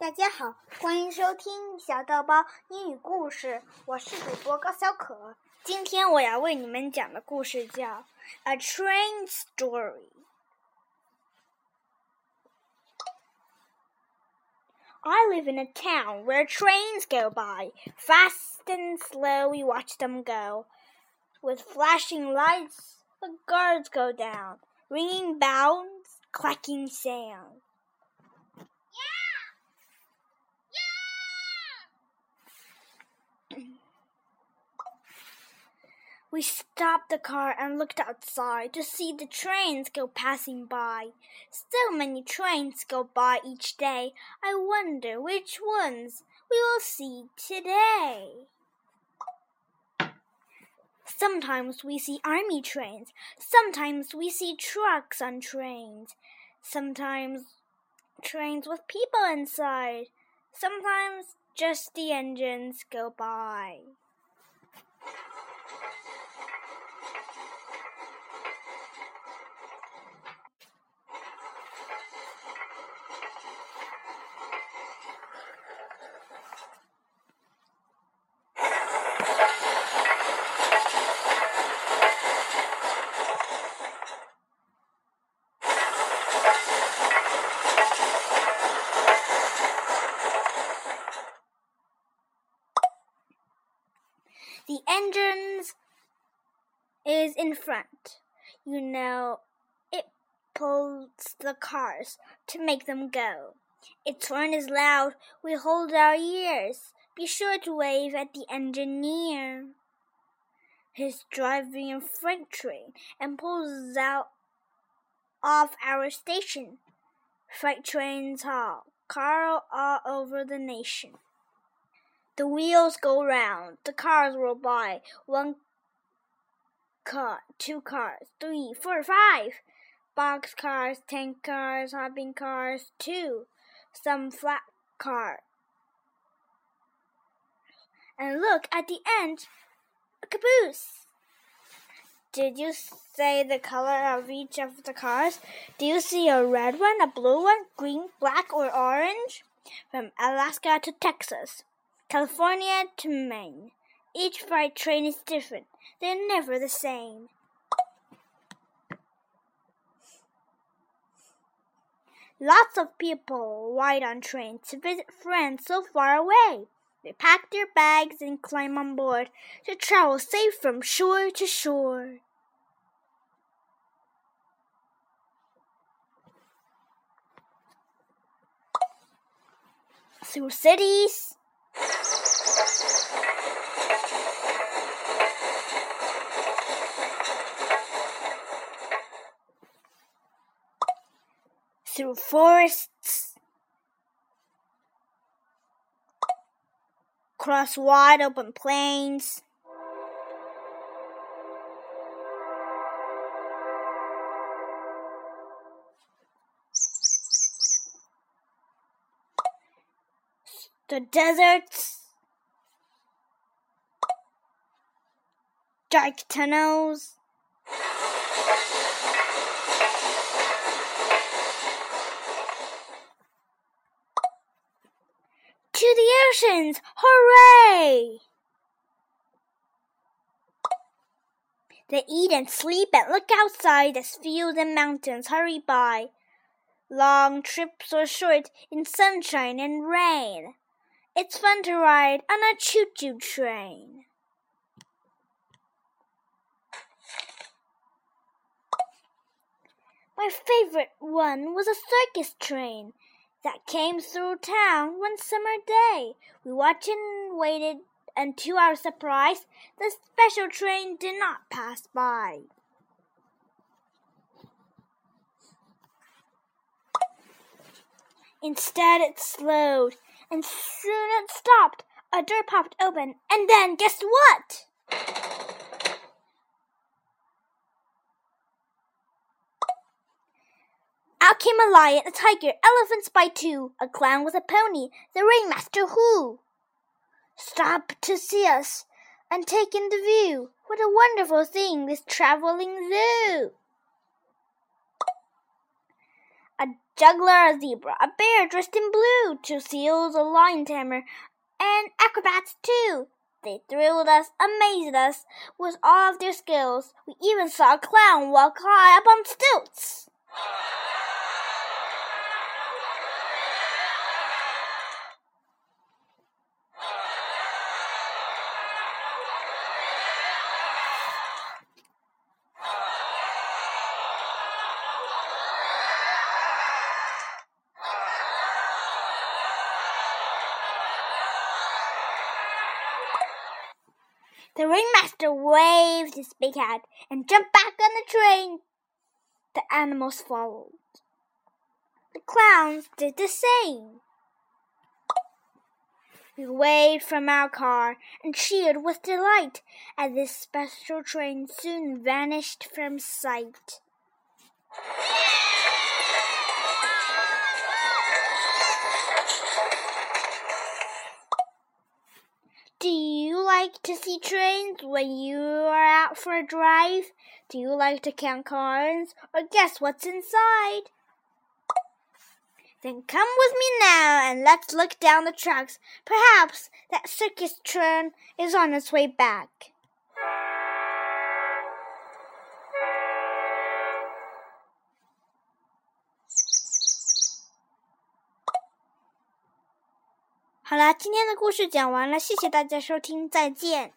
大家好，欢迎收听小豆包英语故事，我是主播高小可。今天我要为你们讲的故事叫《A Train Story》。I live in a town where trains go by. Fast and slow we watch them go. With flashing lights, the guards go down, ringing bells, clacking sound. We stopped the car and looked outside to see the trains go passing by. So many trains go by each day. I wonder which ones we will see today. Sometimes we see army trains. Sometimes we see trucks on trains. Sometimes trains with people inside. Sometimes just the engines go by. The engines is in front. You know, it pulls the cars to make them go. Its horn is loud. We hold our ears. Be sure to wave at the engineer. He's driving a freight train and pulls out off our station. Freight trains haul car all over the nation. The wheels go round, the cars roll by. One car, two cars, three, four, five. Box cars, tank cars, hopper cars, two. Some flat car. And look at the end, a caboose. Did you say the color of each of the cars? Do you see a red one, a blue one, green, black, or orange? From Alaska to Texas. California to Maine. Each freight train is different. They're never the same. Lots of people ride on trains to visit friends so far away. They pack their bags and climb on board to travel safe from shore to shore. Through cities, through forests, across wide open plains. The deserts, dark tunnels, to the oceans! Hooray! They eat and sleep and look outside as fields and mountains hurry by. Long trips or short in sunshine and rain. It's fun to ride on a choo choo train. My favorite one was a circus train that came through town one summer day. We watched and waited, and to our surprise, the special train did not pass by. Instead, it slowed, and soon it stopped. A door popped open, and then guess what? Out came a lion, a tiger, elephants by two, a clown with a pony, the ringmaster who Stop to see us and take in the view. What a wonderful thing, this traveling zoo! a juggler, a zebra, a bear dressed in blue, two seals, a lion tamer, and acrobats too. They thrilled us, amazed us with all of their skills. We even saw a clown walk high up on stilts. Ringmaster waved his big hat and jumped back on the train. The animals followed. The clowns did the same. We waved from our car and cheered with delight as this special train soon vanished from sight. Do you like to see trains when you are out for a drive? Do you like to count cars or guess what's inside? Then come with me now and let's look down the tracks. Perhaps that circus train is on its way back. 好啦，今天的故事讲完了，谢谢大家收听，再见。